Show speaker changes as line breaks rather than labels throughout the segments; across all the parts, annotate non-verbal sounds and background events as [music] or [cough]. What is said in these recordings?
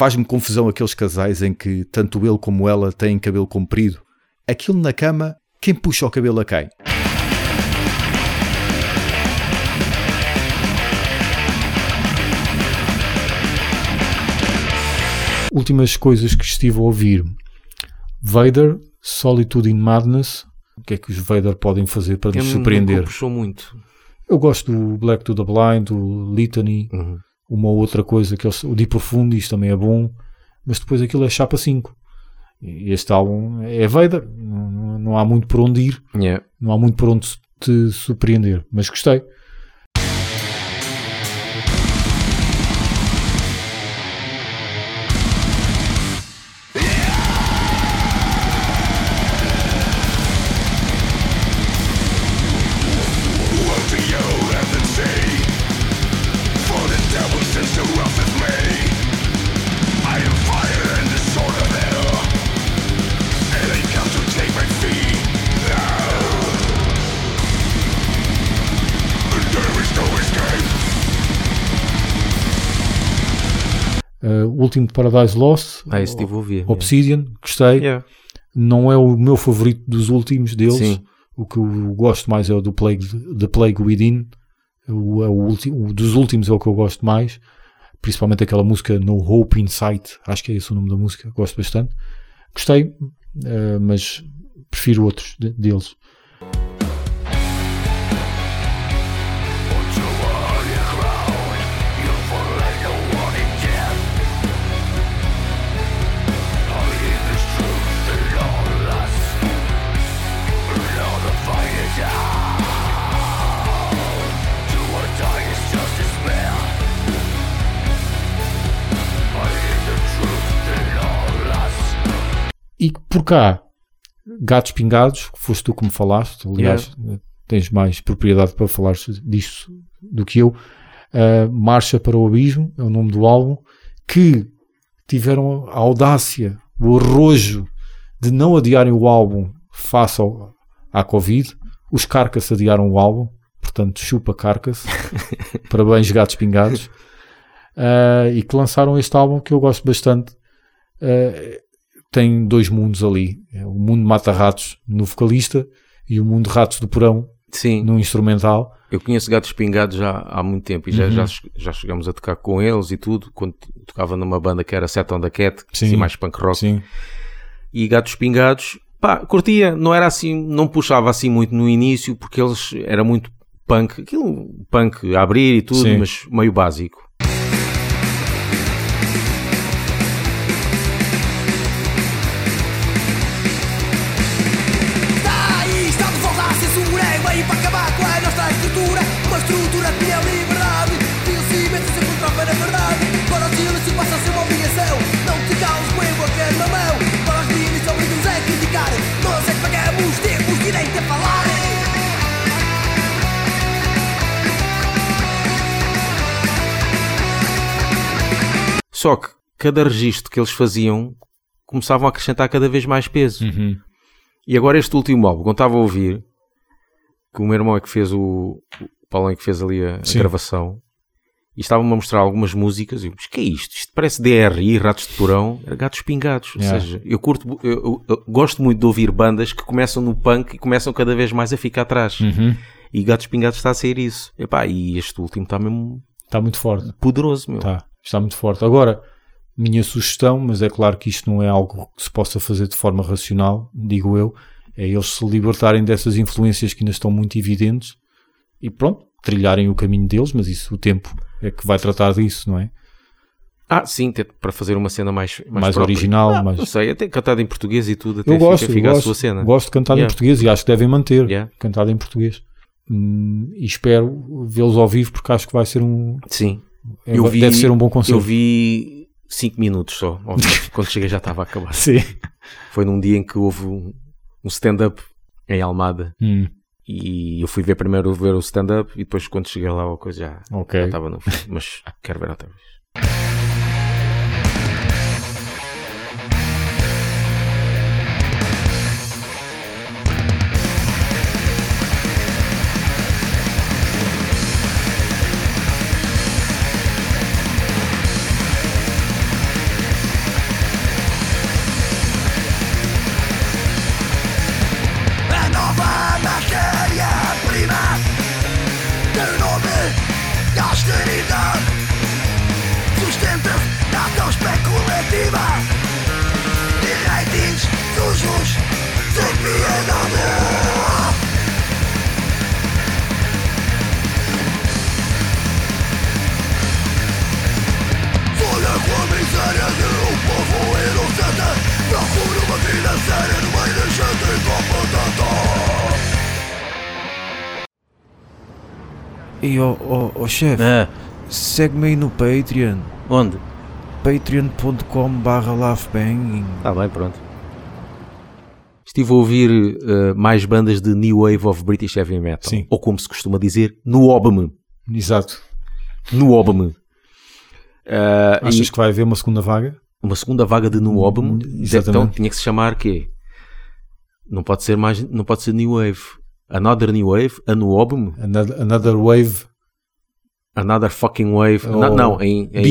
Faz-me confusão aqueles casais em que tanto ele como ela têm cabelo comprido. Aquilo na cama, quem puxa o cabelo a quem?
Últimas coisas que estive a ouvir. Vader, Solitude in Madness. O que é que os Vader podem fazer para nos
Eu
surpreender?
nunca puxou muito.
Eu gosto do Black to the Blind, do Litany,
Uhum.
Uma ou outra coisa, que eles, o Deep Profundis também é bom, mas depois aquilo é chapa 5. E este álbum é Vader, não, não- não há muito por onde ir,
Yeah.
não há muito por onde te surpreender, mas gostei. Último de Paradise Lost,
Ah, esse estive a ouvir. yeah.
Obsidian, gostei.
Yeah.
Não é o meu favorito dos últimos deles.
Sim.
O que eu gosto mais é o do Plague, The Plague Within. O, é o, último, o dos últimos é o que eu gosto mais. Principalmente aquela música No Hope in Sight. Acho que é esse o nome da música. Gosto bastante. Gostei, eh, mas prefiro outros de- deles. Por cá, Gatos Pingados, que foste tu que me falaste, aliás, tens mais propriedade para falar disso do que eu. Uh, Marcha para o Abismo é o nome do álbum, que tiveram a audácia, o arrojo de não adiarem o álbum face ao, à Covid. Os Carcass adiaram o álbum, portanto, chupa Carcass. [laughs] Parabéns, Gatos Pingados. Uh, e que lançaram este álbum que eu gosto bastante. Uh, tem dois mundos ali. É o mundo mata-ratos no vocalista e o mundo ratos do porão
Sim.
no instrumental.
Eu conheço Gatos Pingados já há muito tempo e já,
Uhum.
já, já chegamos a tocar com eles e tudo, quando tocava numa banda que era Set on the Cat,
Sim.
assim mais punk rock.
Sim.
E Gatos Pingados, pá, curtia, não era assim, não puxava assim muito no início, porque eles era muito punk, aquilo punk a abrir e tudo,
Sim.
mas meio básico. Só que cada registro que eles faziam começavam a acrescentar cada vez mais peso.
Uhum.
E agora este último álbum, quando estava a ouvir, que o meu irmão é que fez o, o Paulo é que fez ali a, a gravação, e estava-me a mostrar algumas músicas, e eu, mas que é isto? Isto parece DRI, Ratos de Porão, era Gatos Pingados.
Yeah.
Ou seja, eu curto, eu, eu- eu gosto muito de ouvir bandas que começam no punk e começam cada vez mais a ficar atrás.
Uhum.
E Gatos Pingados está a sair isso. Epá, e este último está mesmo
Está muito forte.
poderoso, meu.
Tá, está muito forte. Agora, minha sugestão, mas é claro que isto não é algo que se possa fazer de forma racional, digo eu, é eles se libertarem dessas influências que ainda estão muito evidentes e pronto, trilharem o caminho deles, mas isso o tempo é que vai tratar disso, não é?
Ah, sim, para fazer uma cena mais, mais,
Mais original,
Ah,
mais-
Não sei, até cantado em português e tudo, até
Eu gosto,
fica,
eu
fica a
gosto,
sua cena.
gosto de cantar em
Yeah.
português e acho que devem manter
Yeah.
cantado em português. Hum, e espero vê-los ao vivo porque acho que vai ser um
Sim. Eu vi-
deve ser um bom
Eu
concerto.
vi 5 minutos só. [laughs] Quando cheguei já estava a acabar.
Sim.
Foi num dia em que houve um, um stand-up em Almada
Hum,
e eu fui ver primeiro ver o stand-up e depois quando cheguei lá a coisa já,
ok.
já estava no fim. Mas quero ver outra vez.
viva Die ratings dos uns Tem medo amor Olha com a miséria povo Procura uma vida séria no meio de gente
E ó, oh, oh, oh chefe,
é.
segue-me aí no Patreon.
Onde?
patreon.com barra.
Está bem, pronto. Estive a ouvir eh, mais bandas de New Wave of British Heavy Metal.
Sim.
Ou como se costuma dizer, no OBM.
Exato.
No OBM. Ah,
Achas
e
que vai haver uma segunda vaga?
uma segunda vaga de No OBM.
Hum,
Então
exatamente.
tinha que se chamar quê? Não pode ser mais, não pode ser New Wave. Another New Wave, a No
Another, another Wave
Another Fucking Wave.
Ou
não, não, em, em.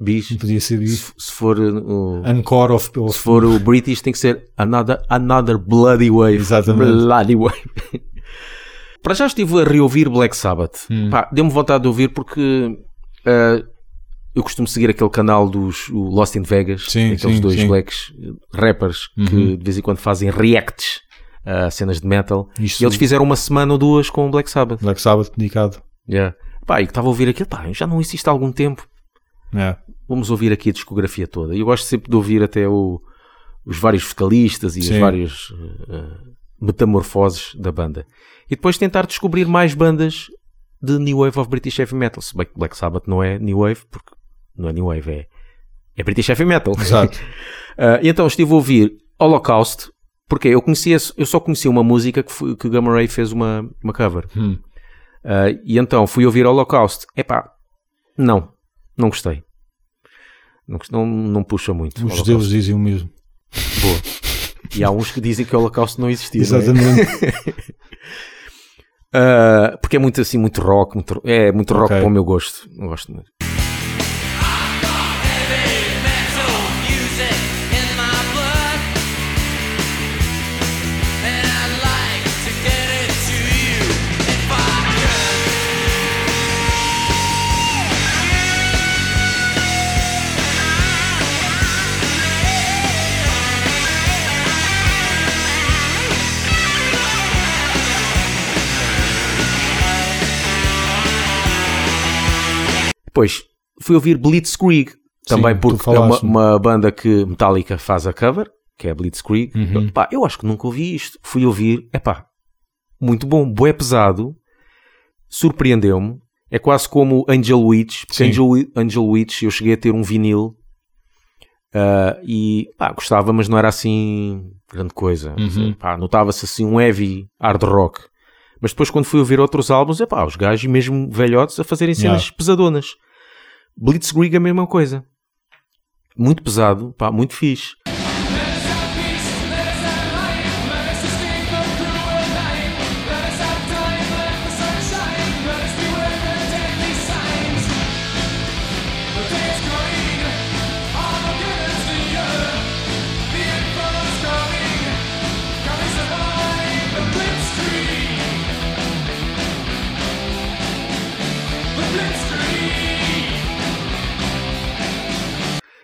Bis. Não podia ser Bis.
Se, se for uh, o,
Encore of, of
se for o British tem que ser Another, another Bloody Wave.
Exatamente.
Bloody Wave. [laughs] Para já estive a reouvir Black Sabbath.
Hum.
Deu-me vontade de ouvir porque uh, eu costumo seguir aquele canal dos Lost in Vegas,
Sim,
aqueles
sim,
dois
sim.
blacks uh, rappers que
Uhum.
de vez em quando fazem reacts a cenas de metal.
Isto-
E eles fizeram uma semana ou duas com o Black Sabbath.
Black Sabbath dedicado.
Yeah. Pá, e que estava a ouvir aquilo, pá, já não existe há algum tempo.
É.
Vamos ouvir aqui a discografia toda. E eu gosto sempre de ouvir até o- os vários vocalistas e as
Sim.
várias eh, metamorfoses da banda. E depois tentar descobrir mais bandas de New Wave of British Heavy Metal. Se bem que Black Sabbath não é New Wave, porque não é New Wave, é, é British Heavy Metal.
Exato. [laughs]
E então estive a ouvir Holocaust, porque eu conhecia, eu só conhecia uma música que, foi- que Gamma Ray fez uma, uma cover.
Hum.
Ah, e então fui ouvir Holocaust. Epá, não, não gostei. Não, não, não puxa muito.
Os judeus dizem o mesmo.
Boa. E há uns que dizem que o Holocausto não existia. não é?
Exatamente. [laughs]
Ah, porque é muito assim, muito rock, muito, é muito rock
Ok.
para o meu gosto. Não gosto muito. Depois fui ouvir Blitzkrieg, também
Sim,
porque é uma, uma banda que Metallica faz a cover, que é Blitzkrieg.
Uhum.
Pá, eu acho que nunca ouvi isto. Fui ouvir, é pá, muito bom, bué pesado, surpreendeu-me. É quase como Angel Witch, porque. Angel, Angel Witch eu cheguei a ter um vinil ah, e pá, gostava, mas não era assim grande coisa.
Uhum.
Notava-se assim um heavy hard rock. Mas depois, quando fui ouvir outros álbuns, é pá, os gajos mesmo velhotes a fazerem cenas
Yeah.
pesadonas. Blitzkrieg a mesma coisa. Muito pesado, pá, muito fixe.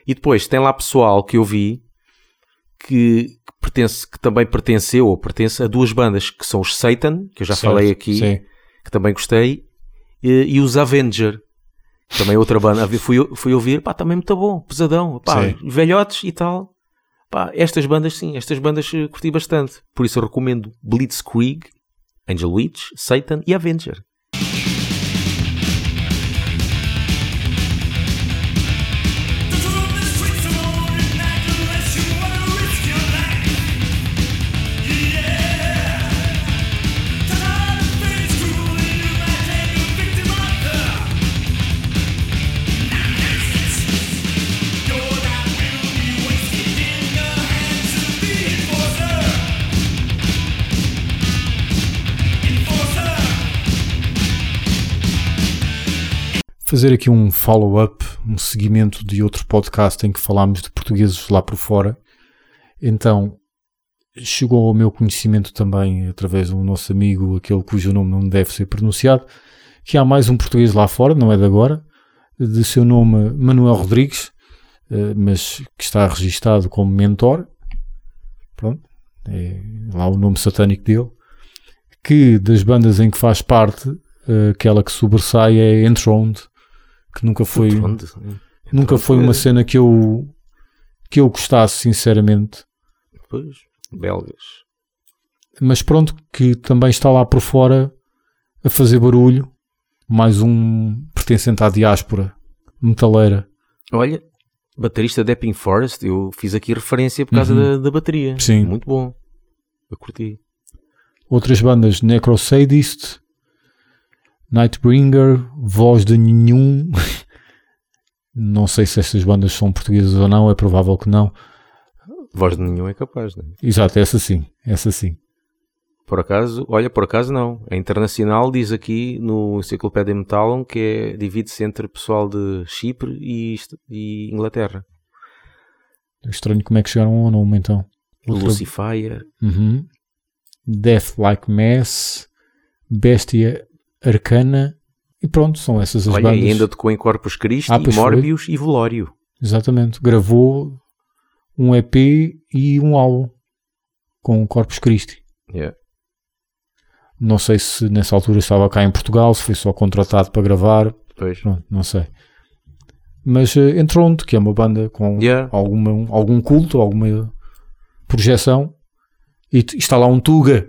E depois tem lá pessoal que eu vi que, que pertence, que também pertenceu ou pertence a duas bandas, que são os Satan, que eu já
Certo,
falei aqui,
Sim.
que também gostei, e, e os Avenger, que também é outra banda. [laughs] Fui, fui ouvir, pá, também muito bom, pesadão, pá,
Sim.
velhotes e tal. Pá, estas bandas, sim, estas bandas eh, curti bastante. Por isso eu recomendo Blitzkrieg, Angel Witch, Satan e Avenger.
Fazer aqui um follow-up, um seguimento de outro podcast em que falámos de portugueses lá por fora. Então, chegou ao meu conhecimento também, através do nosso amigo, aquele cujo nome não deve ser pronunciado, que há mais um português lá fora, não é de agora, de seu nome Manuel Rodrigues, eh, mas que está registado como mentor. Pronto, é lá o nome satânico dele. Que das bandas em que faz parte, eh, aquela que sobressai é Enthroned, que nunca foi,
Onde?
nunca foi uma cena que eu, que eu gostasse, sinceramente.
Pois, belgas.
Mas pronto, que também está lá por fora a fazer barulho mais um pertencente à diáspora metaleira.
Olha, baterista de Epping Forest, eu fiz aqui referência por causa
Uhum.
da, da bateria.
Sim.
Muito bom. Eu curti.
Outras bandas, Necrosadist, Nightbringer, Voz de Nenhum. [laughs] Não sei se estas bandas são portuguesas ou não, é provável que não.
Voz de nenhum é capaz, né?
Exato, essa sim, essa sim.
Por acaso, olha, por acaso não. A Internacional diz aqui no Enciclopédia Metalon que é, divide-se entre pessoal de Chipre e, e Inglaterra.
Estranho como é que chegaram ao nome então. Outra-
Lucifer,
Uhum. Death Like Mass, Bestia Arcana e pronto, são essas as
olha,
bandas.
e ainda tocou em Corpus Christi,
Ah, pois foi.
Morbius e Velório.
Exatamente, gravou um EP e um álbum com o Corpus Christi.
Yeah.
Não sei se nessa altura estava cá em Portugal, se foi só contratado para gravar,
Pois.
pronto, não sei. Mas uh, Entronte, que é uma banda com
Yeah.
alguma, algum culto, alguma projeção, e t- está lá um Tuga.